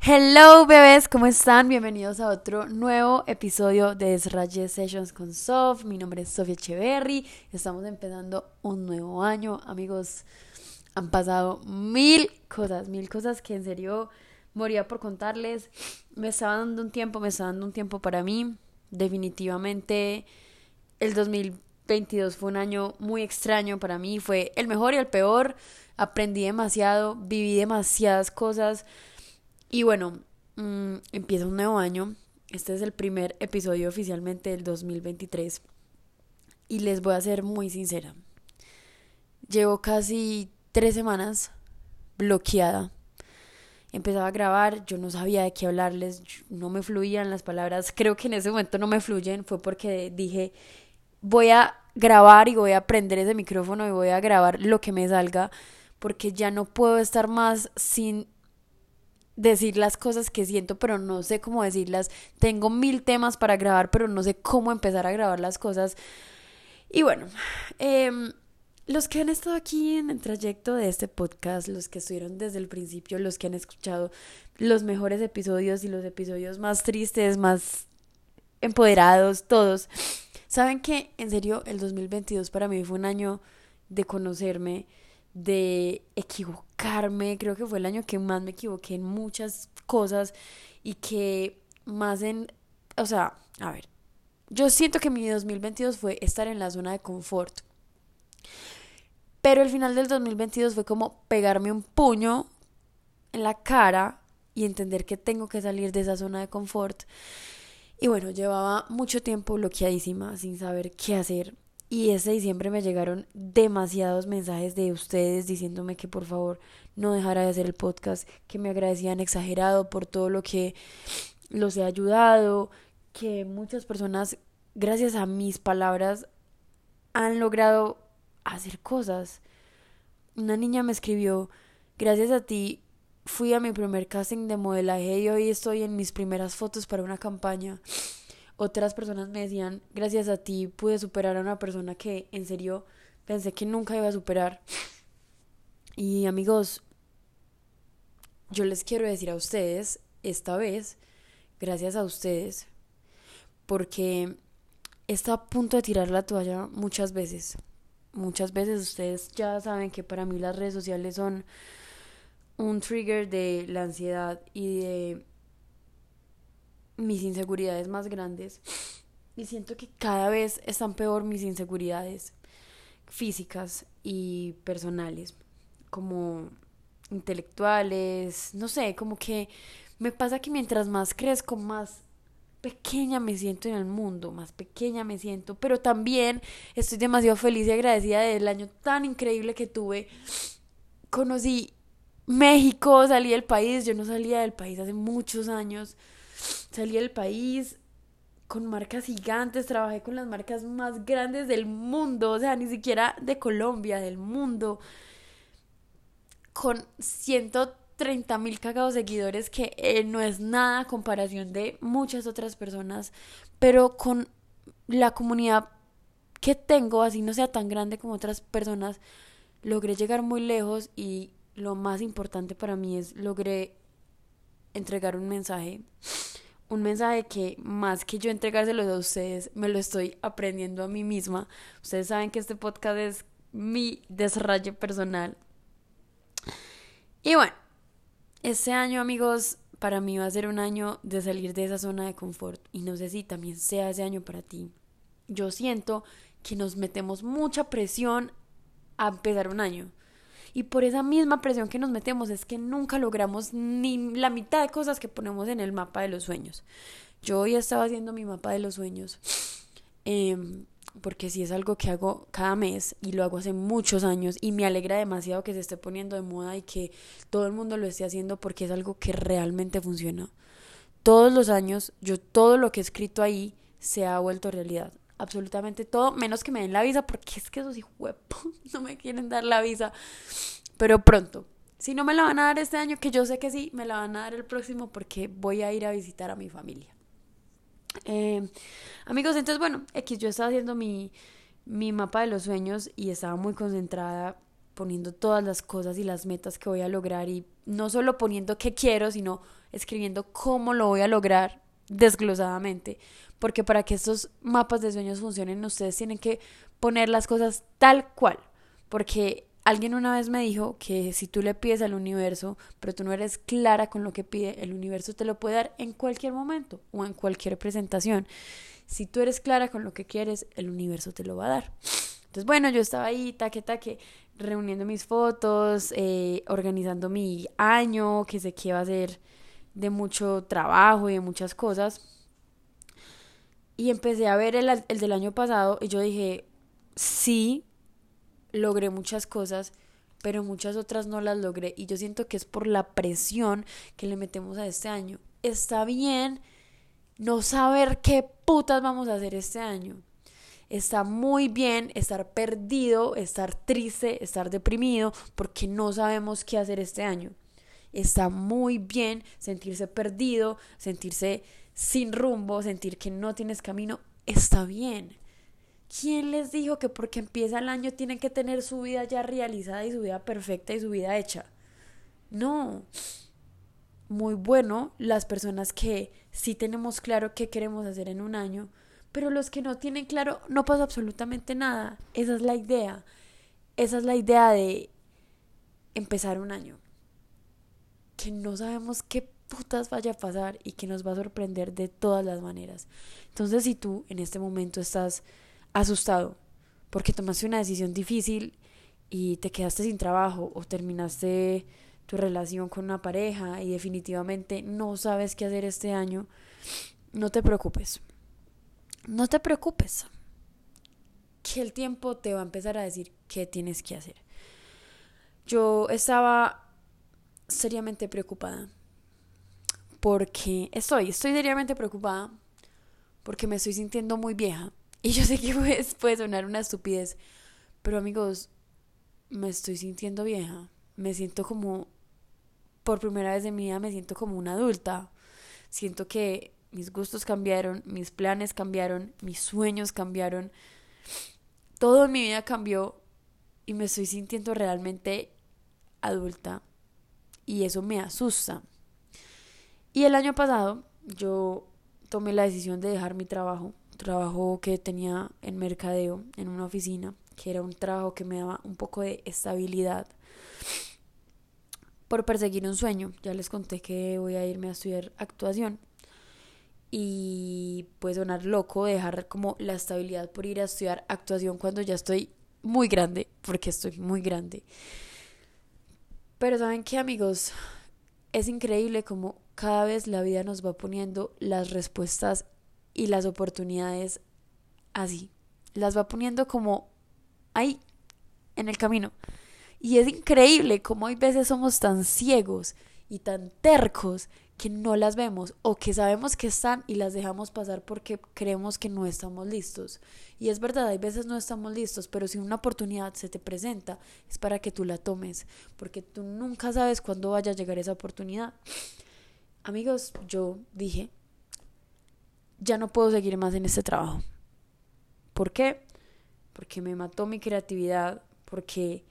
Hello bebés, ¿cómo están? Bienvenidos a otro nuevo episodio de Desraye Sessions con Sof. Mi nombre es Sofía Echeverry. Estamos empezando un nuevo año, amigos. Han pasado mil cosas, mil cosas que en serio moría por contarles. Me estaba dando un tiempo, me estaba dando un tiempo para mí. Definitivamente el 2022 fue un año muy extraño para mí. Fue el mejor y el peor. Aprendí demasiado, viví demasiadas cosas y bueno, mm, empieza un nuevo año. Este es el primer episodio oficialmente del 2023. Y les voy a ser muy sincera. Llevo casi tres semanas bloqueada. Empezaba a grabar, yo no sabía de qué hablarles, no me fluían las palabras. Creo que en ese momento no me fluyen, fue porque dije, voy a grabar y voy a prender ese micrófono y voy a grabar lo que me salga, porque ya no puedo estar más sin decir las cosas que siento, pero no sé cómo decirlas. Tengo mil temas para grabar, pero no sé cómo empezar a grabar las cosas. Y bueno, em, los que han estado aquí en el trayecto de este podcast, los que estuvieron desde el principio, los que han escuchado los mejores episodios y los episodios más tristes, más empoderados, todos, saben que en serio el 2022 para mí fue un año de conocerme, de equivocarme. Creo que fue el año que más me equivoqué en muchas cosas y que más en, o sea, a ver, yo siento que mi 2022 fue estar en la zona de confort. Pero el final del 2022 fue como pegarme un puño en la cara y entender que tengo que salir de esa zona de confort. Y bueno, llevaba mucho tiempo bloqueadísima, sin saber qué hacer. Y ese diciembre me llegaron demasiados mensajes de ustedes diciéndome que por favor no dejara de hacer el podcast, que me agradecían exagerado por todo lo que los he ayudado, que muchas personas, gracias a mis palabras, han logrado hacer cosas. Una niña me escribió, gracias a ti fui a mi primer casting de modelaje y hoy estoy en mis primeras fotos para una campaña otras personas me decían, gracias a ti pude superar a una persona que en serio pensé que nunca iba a superar. Y amigos, yo les quiero decir a ustedes, esta vez, gracias a ustedes, porque está a punto de tirar la toalla muchas veces. Muchas veces ustedes ya saben que para mí las redes sociales son un trigger de la ansiedad y de mis inseguridades más grandes y siento que cada vez están peor mis inseguridades físicas y personales, como intelectuales, no sé, como que me pasa que mientras más crezco, más pequeña me siento en el mundo, más pequeña me siento, pero también estoy demasiado feliz y agradecida del año tan increíble que tuve. Conocí México, salí del país, yo no salía del país hace muchos años salí del país con marcas gigantes, trabajé con las marcas más grandes del mundo, o sea, ni siquiera de Colombia, del mundo, con 130 mil cagados seguidores, que eh, no es nada a comparación de muchas otras personas, pero con la comunidad que tengo, así no sea tan grande como otras personas, logré llegar muy lejos y lo más importante para mí es logré entregar un mensaje un mensaje que más que yo entregárselo a ustedes, me lo estoy aprendiendo a mí misma. Ustedes saben que este podcast es mi desarrollo personal. Y bueno, este año, amigos, para mí va a ser un año de salir de esa zona de confort. Y no sé si también sea ese año para ti. Yo siento que nos metemos mucha presión a empezar un año. Y por esa misma presión que nos metemos es que nunca logramos ni la mitad de cosas que ponemos en el mapa de los sueños. Yo hoy estaba haciendo mi mapa de los sueños. Em, porque si es algo que hago cada mes y lo hago hace muchos años y me alegra demasiado que se esté poniendo de moda y que todo el mundo lo esté haciendo porque es algo que realmente funciona. Todos los años, yo todo lo que he escrito ahí se ha vuelto realidad absolutamente todo, menos que me den la visa, porque es que esos hijos no me quieren dar la visa. Pero pronto. Si no me la van a dar este año, que yo sé que sí, me la van a dar el próximo porque voy a ir a visitar a mi familia. Eh, amigos, entonces bueno, X, yo estaba haciendo mi, mi mapa de los sueños y estaba muy concentrada poniendo todas las cosas y las metas que voy a lograr y no solo poniendo qué quiero, sino escribiendo cómo lo voy a lograr desglosadamente. Porque para que estos mapas de sueños funcionen, ustedes tienen que poner las cosas tal cual. Porque alguien una vez me dijo que si tú le pides al universo, pero tú no eres clara con lo que pide, el universo te lo puede dar en cualquier momento o en cualquier presentación. Si tú eres clara con lo que quieres, el universo te lo va a dar. Entonces, bueno, yo estaba ahí, taque, taque, reuniendo mis fotos, eh, organizando mi año, que sé que iba a ser de mucho trabajo y de muchas cosas. Y empecé a ver el, el del año pasado y yo dije, sí, logré muchas cosas, pero muchas otras no las logré. Y yo siento que es por la presión que le metemos a este año. Está bien no saber qué putas vamos a hacer este año. Está muy bien estar perdido, estar triste, estar deprimido, porque no sabemos qué hacer este año. Está muy bien sentirse perdido, sentirse sin rumbo, sentir que no tienes camino. Está bien. ¿Quién les dijo que porque empieza el año tienen que tener su vida ya realizada y su vida perfecta y su vida hecha? No. Muy bueno las personas que sí tenemos claro qué queremos hacer en un año, pero los que no tienen claro no pasa absolutamente nada. Esa es la idea. Esa es la idea de empezar un año. Que no sabemos qué putas vaya a pasar y que nos va a sorprender de todas las maneras. Entonces, si tú en este momento estás asustado porque tomaste una decisión difícil y te quedaste sin trabajo o terminaste tu relación con una pareja y definitivamente no sabes qué hacer este año, no te preocupes. No te preocupes. Que el tiempo te va a empezar a decir qué tienes que hacer. Yo estaba seriamente preocupada porque estoy, estoy seriamente preocupada porque me estoy sintiendo muy vieja y yo sé que puede sonar una estupidez, pero amigos, me estoy sintiendo vieja. Me siento como, por primera vez en mi vida, me siento como una adulta. Siento que mis gustos cambiaron, mis planes cambiaron, mis sueños cambiaron. Todo en mi vida cambió y me estoy sintiendo realmente adulta. Y eso me asusta. Y el año pasado yo tomé la decisión de dejar mi trabajo trabajo que tenía en mercadeo, en una oficina, que era un trabajo que me daba un poco de estabilidad por perseguir un sueño. Ya les conté que voy a irme a estudiar actuación y puede sonar loco dejar como la estabilidad por ir a estudiar actuación cuando ya estoy muy grande, porque estoy muy grande. Pero saben qué amigos, es increíble como cada vez la vida nos va poniendo las respuestas y las oportunidades así. Las va poniendo como ahí, en el camino. Y es increíble cómo hay veces somos tan ciegos y tan tercos que no las vemos o que sabemos que están y las dejamos pasar porque creemos que no estamos listos. Y es verdad, hay veces no estamos listos, pero si una oportunidad se te presenta es para que tú la tomes, porque tú nunca sabes cuándo vaya a llegar esa oportunidad. Amigos, yo dije, ya no puedo seguir más en este trabajo. ¿Por qué? Porque me mató mi creatividad, porque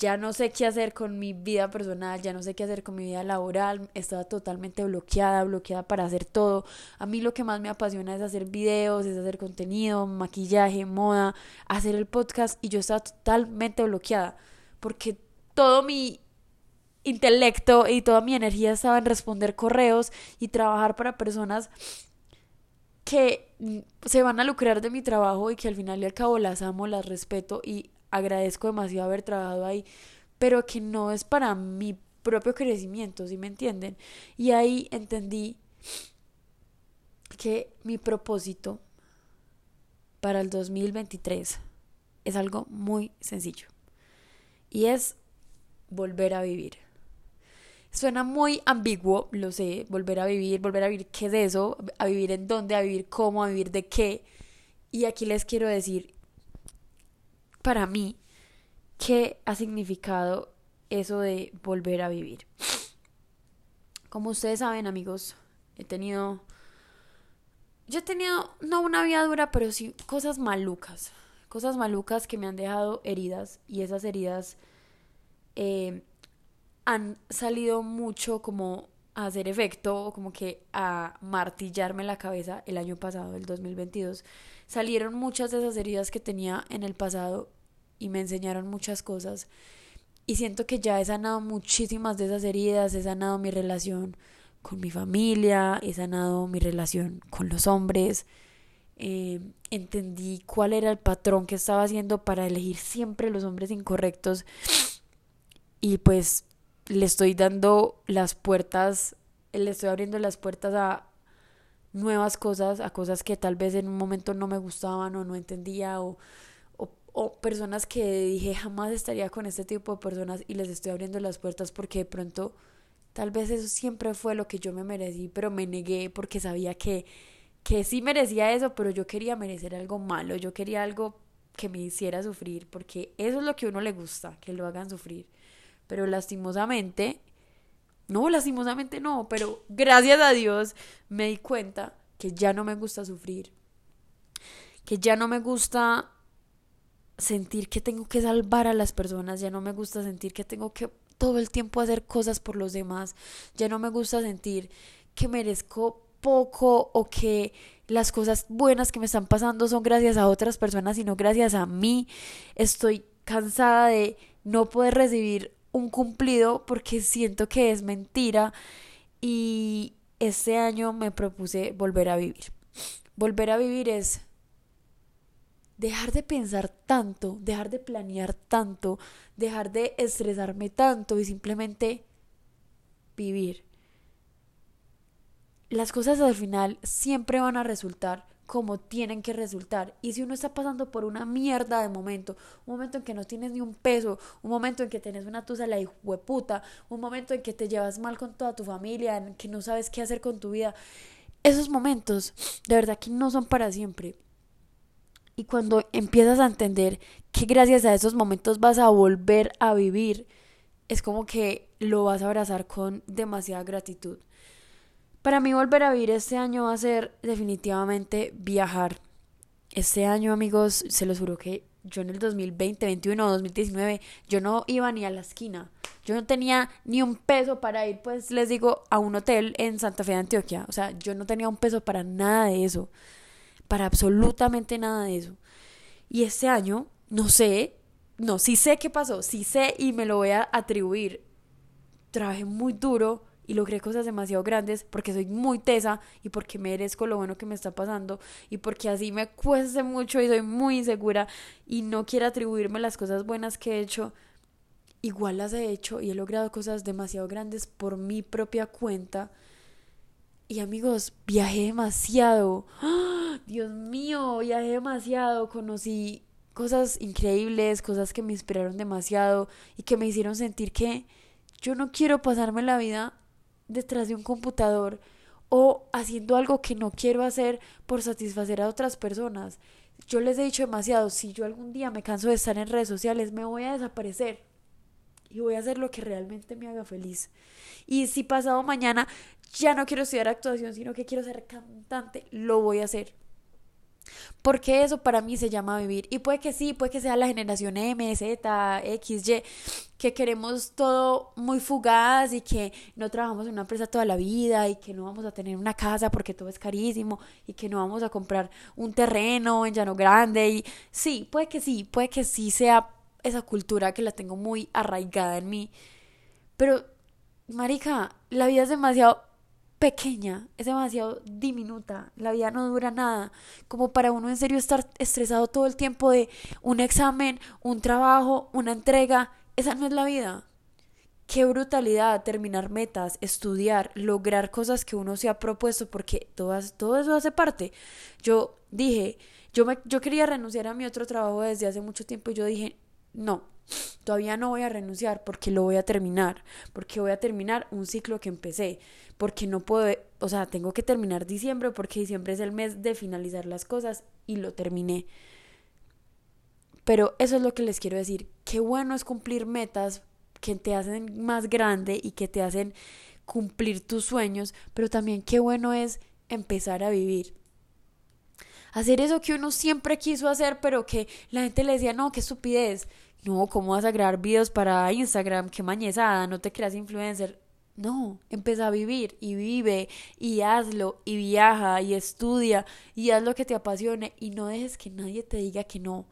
ya no sé qué hacer con mi vida personal, ya no sé qué hacer con mi vida laboral, estaba totalmente bloqueada, bloqueada para hacer todo. A mí lo que más me apasiona es hacer videos, es hacer contenido, maquillaje, moda, hacer el podcast y yo estaba totalmente bloqueada porque todo mi intelecto y toda mi energía estaba en responder correos y trabajar para personas que se van a lucrar de mi trabajo y que al final y al cabo las amo, las respeto y agradezco demasiado haber trabajado ahí, pero que no es para mi propio crecimiento, ¿sí me entienden? Y ahí entendí que mi propósito para el 2023 es algo muy sencillo y es volver a vivir. Suena muy ambiguo, lo sé, volver a vivir, volver a vivir qué es eso, a vivir en dónde, a vivir cómo, a vivir de qué. Y aquí les quiero decir, para mí, qué ha significado eso de volver a vivir. Como ustedes saben, amigos, he tenido, yo he tenido, no una vida dura, pero sí cosas malucas, cosas malucas que me han dejado heridas y esas heridas eh, han salido mucho como a hacer efecto o como que a martillarme la cabeza el año pasado, el 2022. Salieron muchas de esas heridas que tenía en el pasado y me enseñaron muchas cosas. Y siento que ya he sanado muchísimas de esas heridas, he sanado mi relación con mi familia, he sanado mi relación con los hombres, eh, entendí cuál era el patrón que estaba haciendo para elegir siempre los hombres incorrectos y pues le estoy dando las puertas, le estoy abriendo las puertas a nuevas cosas, a cosas que tal vez en un momento no me gustaban o no entendía o, o personas que dije jamás estaría con este tipo de personas y les estoy abriendo las puertas porque de pronto tal vez eso siempre fue lo que yo me merecí, pero me negué porque sabía que que sí merecía eso, pero yo quería merecer algo malo, yo quería algo que me hiciera sufrir, porque eso es lo que a uno le gusta, que lo hagan sufrir. Pero lastimosamente, no, lastimosamente no, pero gracias a Dios me di cuenta que ya no me gusta sufrir, que ya no me gusta sentir que tengo que salvar a las personas, ya no me gusta sentir que tengo que todo el tiempo hacer cosas por los demás, ya no me gusta sentir que merezco poco o que las cosas buenas que me están pasando son gracias a otras personas y no gracias a mí. Estoy cansada de no poder recibir un cumplido porque siento que es mentira y este año me propuse volver a vivir. Volver a vivir es dejar de pensar tanto, dejar de planear tanto, dejar de estresarme tanto y simplemente vivir las cosas al final siempre van a resultar como tienen que resultar. Y si uno está pasando por una mierda de momento, un momento en que no tienes ni un peso, un momento en que tienes una tusa la puta, un momento en que te llevas mal con toda tu familia, en que no sabes qué hacer con tu vida, esos momentos de verdad que no son para siempre. Y cuando empiezas a entender que gracias a esos momentos vas a volver a vivir, es como que lo vas a abrazar con demasiada gratitud. Para mí volver a vivir este año va a ser definitivamente viajar. Este año, amigos, se los juro que yo en el 2020, 21 o 2019, yo no iba ni a la esquina. Yo no tenía ni un peso para ir, pues les digo, a un hotel en Santa Fe de Antioquia. O sea, yo no tenía un peso para nada de eso. Para absolutamente nada de eso. Y este año, no sé, no, sí sé qué pasó, sí sé y me lo voy a atribuir. Trabajé muy duro, y logré cosas demasiado grandes porque soy muy tesa y porque merezco lo bueno que me está pasando y porque así me cueste mucho y soy muy insegura y no quiero atribuirme las cosas buenas que he hecho. Igual las he hecho y he logrado cosas demasiado grandes por mi propia cuenta. Y amigos, viajé demasiado. ¡Ah! Dios mío, viajé demasiado. Conocí cosas increíbles, cosas que me inspiraron demasiado y que me hicieron sentir que yo no quiero pasarme la vida detrás de un computador o haciendo algo que no quiero hacer por satisfacer a otras personas. Yo les he dicho demasiado, si yo algún día me canso de estar en redes sociales, me voy a desaparecer y voy a hacer lo que realmente me haga feliz. Y si pasado mañana ya no quiero estudiar actuación, sino que quiero ser cantante, lo voy a hacer. Porque eso para mí se llama vivir. Y puede que sí, puede que sea la generación M, Z, X, Y, que queremos todo muy fugaz y que no trabajamos en una empresa toda la vida y que no vamos a tener una casa porque todo es carísimo y que no vamos a comprar un terreno en Llano Grande. Y sí, puede que sí, puede que sí sea esa cultura que la tengo muy arraigada en mí. Pero, Marica, la vida es demasiado pequeña, es demasiado diminuta, la vida no dura nada, como para uno en serio estar estresado todo el tiempo de un examen, un trabajo, una entrega, esa no es la vida. Qué brutalidad terminar metas, estudiar, lograr cosas que uno se ha propuesto, porque todas, todo eso hace parte. Yo dije, yo, me, yo quería renunciar a mi otro trabajo desde hace mucho tiempo y yo dije, no, todavía no voy a renunciar porque lo voy a terminar, porque voy a terminar un ciclo que empecé, porque no puedo, o sea, tengo que terminar diciembre porque diciembre es el mes de finalizar las cosas y lo terminé. Pero eso es lo que les quiero decir, qué bueno es cumplir metas que te hacen más grande y que te hacen cumplir tus sueños, pero también qué bueno es empezar a vivir hacer eso que uno siempre quiso hacer, pero que la gente le decía, no, qué estupidez, no, ¿cómo vas a grabar videos para Instagram? Qué mañezada, no te creas influencer. No, empieza a vivir y vive y hazlo y viaja y estudia y haz lo que te apasione y no dejes que nadie te diga que no.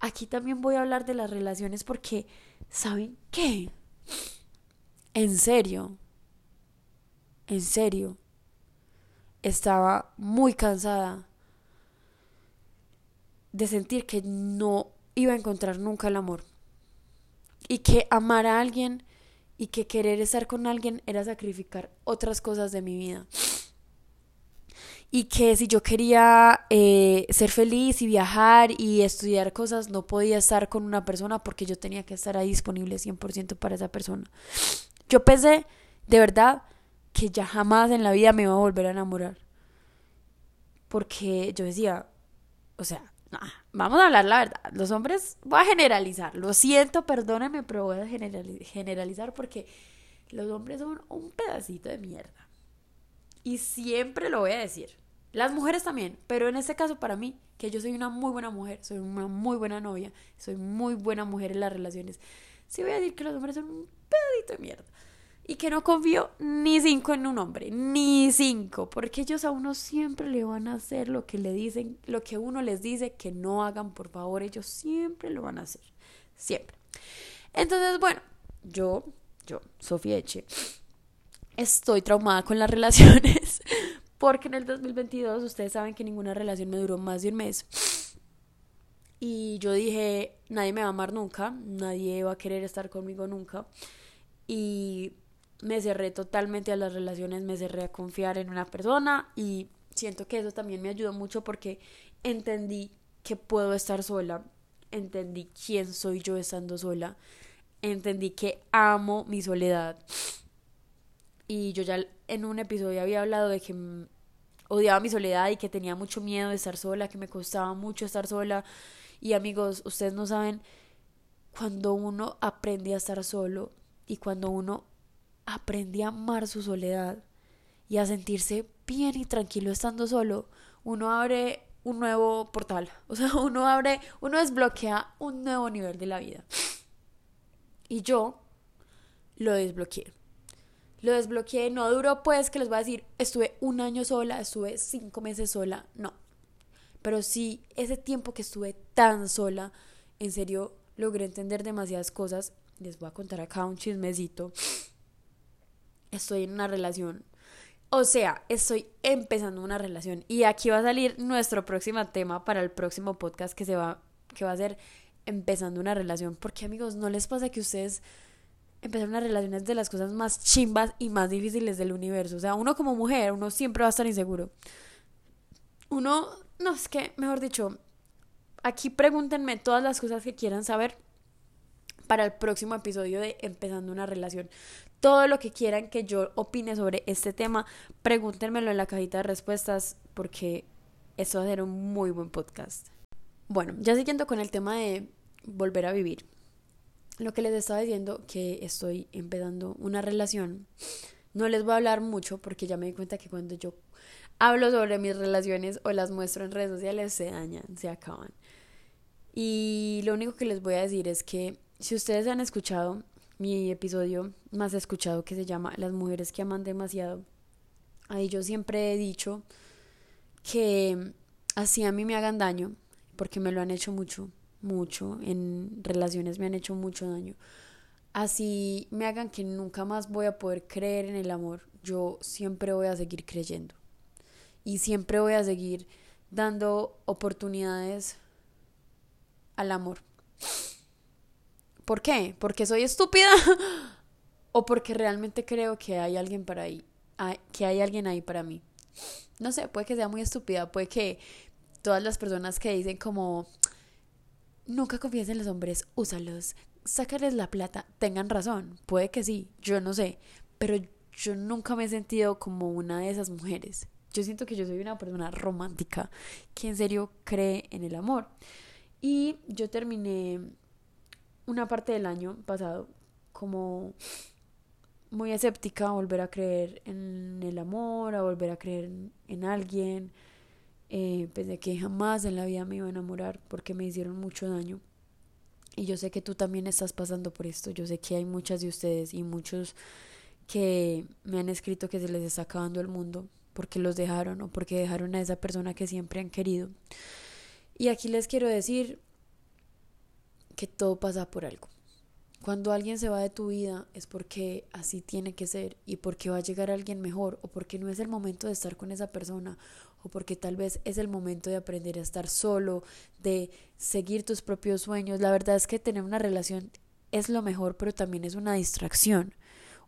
Aquí también voy a hablar de las relaciones porque, ¿saben qué? En serio, en serio, estaba muy cansada de sentir que no iba a encontrar nunca el amor y que amar a alguien y que querer estar con alguien era sacrificar otras cosas de mi vida. Y que si yo quería eh, ser feliz y viajar y estudiar cosas, no podía estar con una persona porque yo tenía que estar ahí disponible 100% para esa persona. Yo pensé, de verdad, que ya jamás en la vida me iba a volver a enamorar. Porque yo decía, o sea, vamos a hablar la verdad. Los hombres, voy a generalizar. Lo siento, perdónenme, pero voy a generalizar porque los hombres son un pedacito de mierda. Y siempre lo voy a decir. Las mujeres también, pero en este caso para mí, que yo soy una muy buena mujer, soy una muy buena novia, soy muy buena mujer en las relaciones, sí voy a decir que los hombres son un pedacito de mierda y que no confío ni cinco en un hombre, ni cinco, porque ellos a uno siempre le van a hacer lo que le dicen, lo que uno les dice que no hagan, por favor, ellos siempre lo van a hacer, siempre. Entonces, bueno, yo, yo, Sofía Eche, estoy traumada con las relaciones, porque en el 2022 ustedes saben que ninguna relación me duró más de un mes. Y yo dije, nadie me va a amar nunca, nadie va a querer estar conmigo nunca. Y me cerré totalmente a las relaciones, me cerré a confiar en una persona y siento que eso también me ayudó mucho porque entendí que puedo estar sola, entendí quién soy yo estando sola, entendí que amo mi soledad. Y yo ya en un episodio había hablado de que odiaba mi soledad y que tenía mucho miedo de estar sola, que me costaba mucho estar sola. Y amigos, ustedes no saben, cuando uno aprende a estar solo y cuando uno aprendí a amar su soledad y a sentirse bien y tranquilo estando solo, uno abre un nuevo portal, o sea, uno abre, uno desbloquea un nuevo nivel de la vida. Y yo lo desbloqueé. Lo desbloqueé, no duró pues que les voy a decir, estuve un año sola, estuve cinco meses sola, no. Pero sí, ese tiempo que estuve tan sola, en serio, logré entender demasiadas cosas. Les voy a contar acá un chismecito estoy en una relación. O sea, estoy empezando una relación. Y aquí va a salir nuestro próximo tema para el próximo podcast que se va, que va a ser empezando una relación. Porque amigos, ¿no les pasa que ustedes empezar una relación es de las cosas más chimbas y más difíciles del universo? O sea, uno como mujer, uno siempre va a estar inseguro. Uno, no, es que, mejor dicho, aquí pregúntenme todas las cosas que quieran saber para el próximo episodio de Empezando una relación todo lo que quieran que yo opine sobre este tema, pregúntenmelo en la cajita de respuestas porque esto va a ser un muy buen podcast. Bueno, ya siguiendo con el tema de volver a vivir. Lo que les estaba diciendo que estoy empezando una relación. No les voy a hablar mucho porque ya me di cuenta que cuando yo hablo sobre mis relaciones o las muestro en redes sociales se dañan, se acaban. Y lo único que les voy a decir es que si ustedes han escuchado mi episodio más escuchado que se llama Las mujeres que aman demasiado. Ahí yo siempre he dicho que así a mí me hagan daño, porque me lo han hecho mucho, mucho, en relaciones me han hecho mucho daño. Así me hagan que nunca más voy a poder creer en el amor, yo siempre voy a seguir creyendo. Y siempre voy a seguir dando oportunidades al amor. ¿Por qué? ¿Porque soy estúpida? ¿O porque realmente creo que hay alguien para ahí? Que hay alguien ahí para mí. No sé, puede que sea muy estúpida, puede que todas las personas que dicen como nunca confíes en los hombres, úsalos, sácales la plata, tengan razón, puede que sí, yo no sé, pero yo nunca me he sentido como una de esas mujeres. Yo siento que yo soy una persona romántica que en serio cree en el amor. Y yo terminé una parte del año pasado como muy escéptica a volver a creer en el amor, a volver a creer en, alguien. Eh, pensé que jamás en la vida me iba a enamorar porque me hicieron mucho daño. Y yo sé que tú también estás pasando por esto. Yo sé que hay muchas de ustedes y muchos que me han escrito que se les está acabando el mundo porque los dejaron o porque dejaron a esa persona que siempre han querido. Y aquí les quiero decir que todo pasa por algo. Cuando alguien se va de tu vida es porque así tiene que ser y porque va a llegar alguien mejor o porque no es el momento de estar con esa persona o porque tal vez es el momento de aprender a estar solo, de seguir tus propios sueños. La verdad es que tener una relación es lo mejor, pero también es una distracción.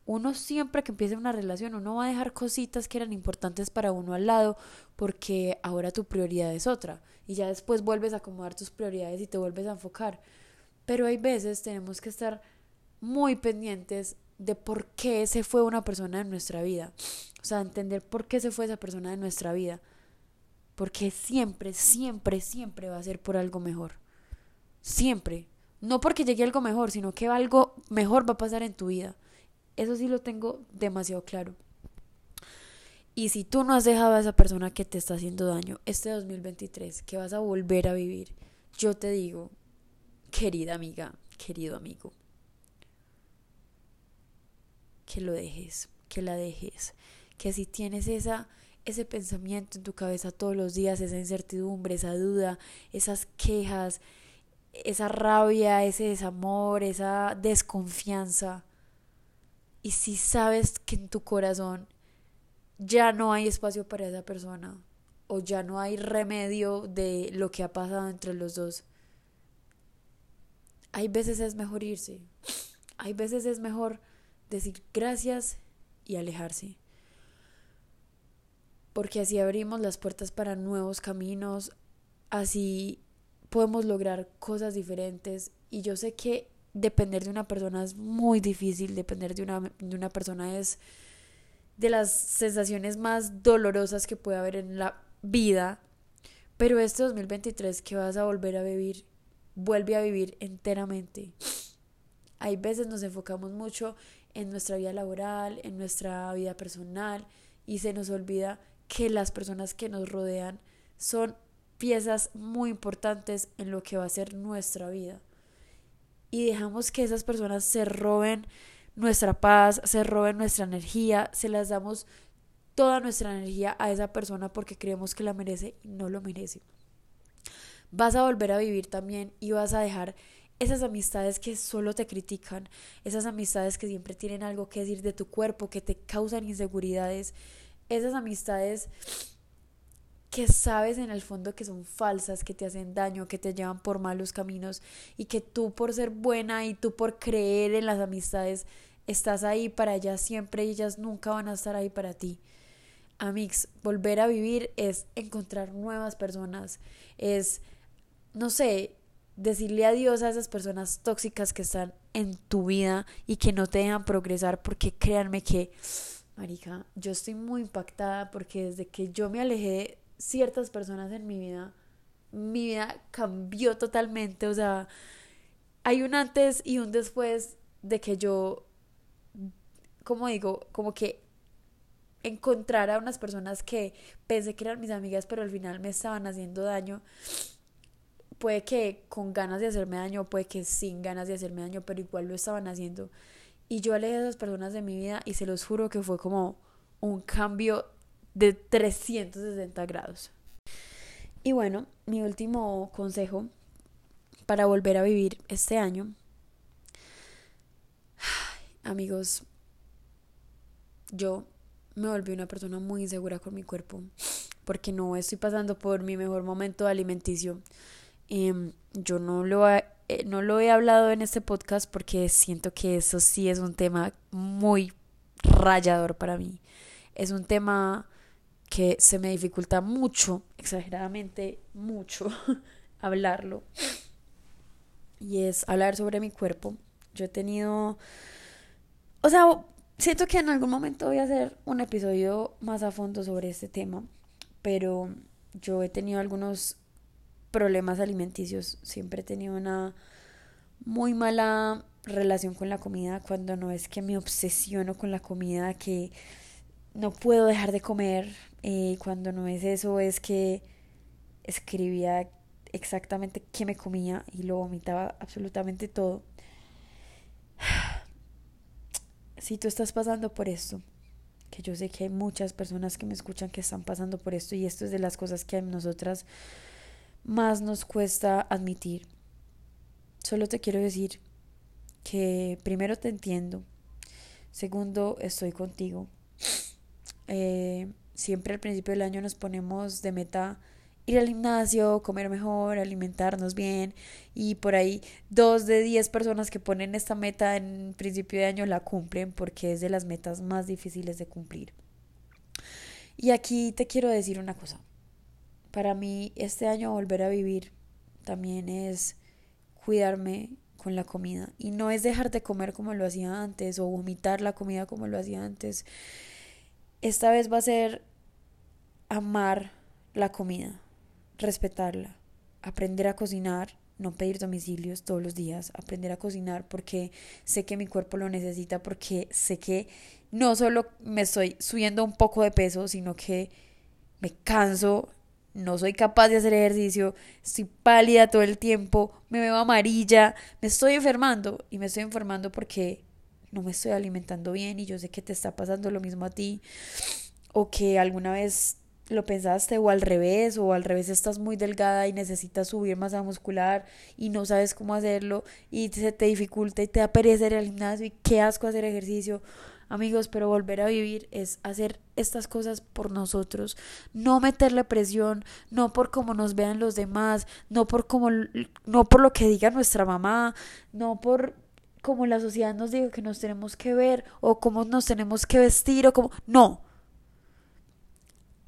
Uno siempre que empiece una relación, uno va a dejar cositas que eran importantes para uno al lado porque ahora tu prioridad es otra y ya después vuelves a acomodar tus prioridades y te vuelves a enfocar. Pero hay veces tenemos que estar muy pendientes de por qué se fue una persona de nuestra vida. O sea, entender por qué se fue esa persona de nuestra vida. Porque siempre, siempre, siempre va a ser por algo mejor. Siempre. No porque llegue algo mejor, sino que algo mejor va a pasar en tu vida. Eso sí lo tengo demasiado claro. Y si tú no has dejado a esa persona que te está haciendo daño este 2023, que vas a volver a vivir, yo te digo, querida amiga, querido amigo, que lo dejes, que la dejes, que si tienes esa ese pensamiento en tu cabeza todos los días, esa incertidumbre, esa duda, esas quejas, esa rabia, ese desamor, esa desconfianza. Y si sabes que en tu corazón ya no hay espacio para esa persona o ya no hay remedio de lo que ha pasado entre los dos, hay veces es mejor irse. Hay veces es mejor decir gracias y alejarse. Porque así abrimos las puertas para nuevos caminos, así podemos lograr cosas diferentes. Y yo sé que depender de una persona es muy difícil, depender de una, de una persona es de las sensaciones más dolorosas que puede haber en la vida, pero este 2023 que vas a volver a vivir, vuelve a vivir enteramente. Hay veces nos enfocamos mucho en nuestra vida laboral, en nuestra vida personal y se nos olvida que las personas que nos rodean son piezas muy importantes en lo que va a ser nuestra vida. Y dejamos que esas personas se roben nuestra paz, se roben nuestra energía, se las damos toda nuestra energía a esa persona porque creemos que la merece y no lo merece. Vas a volver a vivir también y vas a dejar esas amistades que solo te critican, esas amistades que siempre tienen algo que decir de tu cuerpo, que te causan inseguridades, esas amistades que sabes en el fondo que son falsas, que te hacen daño, que te llevan por malos caminos y que tú por ser buena y tú por creer en las amistades estás ahí para ellas siempre y ellas nunca van a estar ahí para ti. Amix, volver a vivir es encontrar nuevas personas, es, no sé, decirle adiós a esas personas tóxicas que están en tu vida y que no te dejan progresar porque créanme que Marica, yo estoy muy impactada porque desde que yo me alejé de ciertas personas en mi vida, mi vida cambió totalmente. O sea, hay un antes y un después de que yo, como digo, como que encontrara unas personas que pensé que eran mis amigas, pero al final me estaban haciendo daño. Puede que con ganas de hacerme daño, puede que sin ganas de hacerme daño, pero igual lo estaban haciendo. Y yo alejé a esas personas de mi vida y se los juro que fue como un cambio de 360 grados. Y bueno, mi último consejo para volver a vivir este año. amigos, yo me volví una persona muy insegura con mi cuerpo porque no estoy pasando por mi mejor momento alimenticio. Em, yo no lo he eh, no lo he hablado en este podcast porque siento que eso sí es un tema muy rayador para mí. Es un tema que se me dificulta mucho, exageradamente mucho, hablarlo. Y es hablar sobre mi cuerpo. Yo he tenido... O sea, siento que en algún momento voy a hacer un episodio más a fondo sobre este tema, pero yo he tenido algunos problemas alimenticios. Siempre he tenido una muy mala relación con la comida cuando no es que me obsesiono con la comida, que no puedo dejar de comer. Eh, cuando no es eso, es que escribía exactamente qué me comía y lo vomitaba absolutamente todo. Si tú estás pasando por esto, que yo sé que hay muchas personas que me escuchan que están pasando por esto y esto es de las cosas que a nosotras más nos cuesta admitir. Solo te quiero decir que primero te entiendo, segundo estoy contigo. Eh, siempre al principio del año nos ponemos de meta ir al gimnasio, comer mejor, alimentarnos bien y por ahí dos de diez personas que ponen esta meta en principio de año la cumplen porque es de las metas más difíciles de cumplir. Y aquí te quiero decir una cosa. Para mí este año volver a vivir también es cuidarme con la comida y no es dejar de comer como lo hacía antes o vomitar la comida como lo hacía antes. Esta vez va a ser amar la comida, respetarla, aprender a cocinar, no pedir domicilios todos los días, aprender a cocinar porque sé que mi cuerpo lo necesita, porque sé que no solo me estoy subiendo un poco de peso, sino que me canso, no soy capaz de hacer ejercicio, estoy pálida todo el tiempo, me veo amarilla, me estoy enfermando y me estoy enfermando porque no me estoy alimentando bien y yo sé que te está pasando lo mismo a ti o que alguna vez lo pensaste o al revés o al revés estás muy delgada y necesitas subir masa muscular y no sabes cómo hacerlo y se te dificulta y te da pereza ir gimnasio y qué asco hacer ejercicio. Amigos, pero volver a vivir es hacer estas cosas por nosotros, no meterle presión, no por cómo nos vean los demás, no por cómo no por lo que diga nuestra mamá, no por como la sociedad nos diga que nos tenemos que ver o cómo nos tenemos que vestir o como no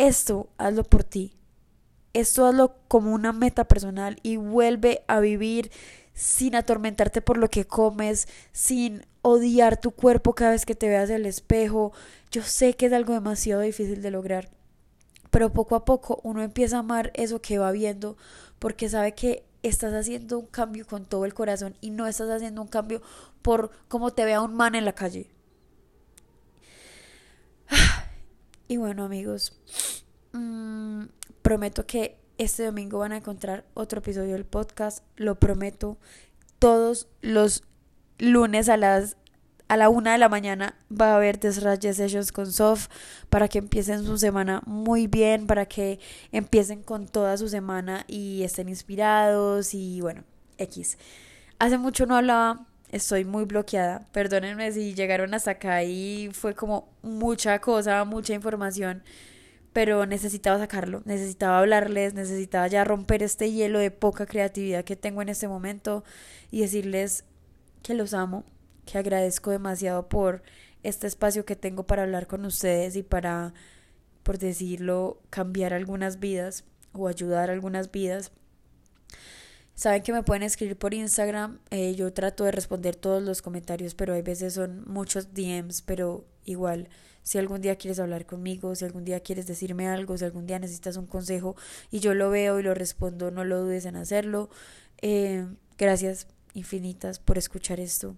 esto hazlo por ti. Esto hazlo como una meta personal y vuelve a vivir sin atormentarte por lo que comes, sin odiar tu cuerpo cada vez que te veas el espejo. Yo sé que es algo demasiado difícil de lograr, pero poco a poco uno empieza a amar eso que va viendo porque sabe que estás haciendo un cambio con todo el corazón y no estás haciendo un cambio por cómo te vea un man en la calle. Y bueno amigos, mmm, prometo que este domingo van a encontrar otro episodio del podcast, lo prometo. Todos los lunes a las a la una de la mañana va a haber Desraye Sessions con Sof para que empiecen su semana muy bien, para que empiecen con toda su semana y estén inspirados y bueno, X. Hace mucho no hablaba estoy muy bloqueada. Perdónenme si llegaron hasta acá y fue como mucha cosa, mucha información, pero necesitaba sacarlo, necesitaba hablarles, necesitaba ya romper este hielo de poca creatividad que tengo en este momento y decirles que los amo, que agradezco demasiado por este espacio que tengo para hablar con ustedes y para, por decirlo, cambiar algunas vidas o ayudar algunas vidas. Saben que me pueden escribir por Instagram. Eh, yo trato de responder todos los comentarios, pero hay veces son muchos DMs, pero igual, si algún día quieres hablar conmigo, si algún día quieres decirme algo, si algún día necesitas un consejo y yo lo veo y lo respondo, no lo dudes en hacerlo. Eh, gracias infinitas por escuchar esto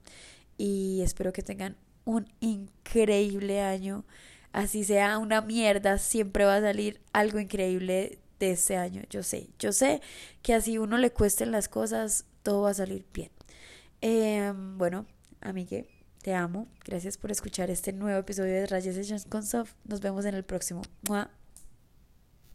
y espero que tengan un increíble año. Así sea una mierda, siempre va a salir algo increíble de este año. Yo sé, yo sé que así uno le cuesten las cosas, todo va a salir bien. Em, bueno, amigue, te amo. Gracias por escuchar este nuevo episodio de Rayas Sessions con Soft. Nos vemos en el próximo.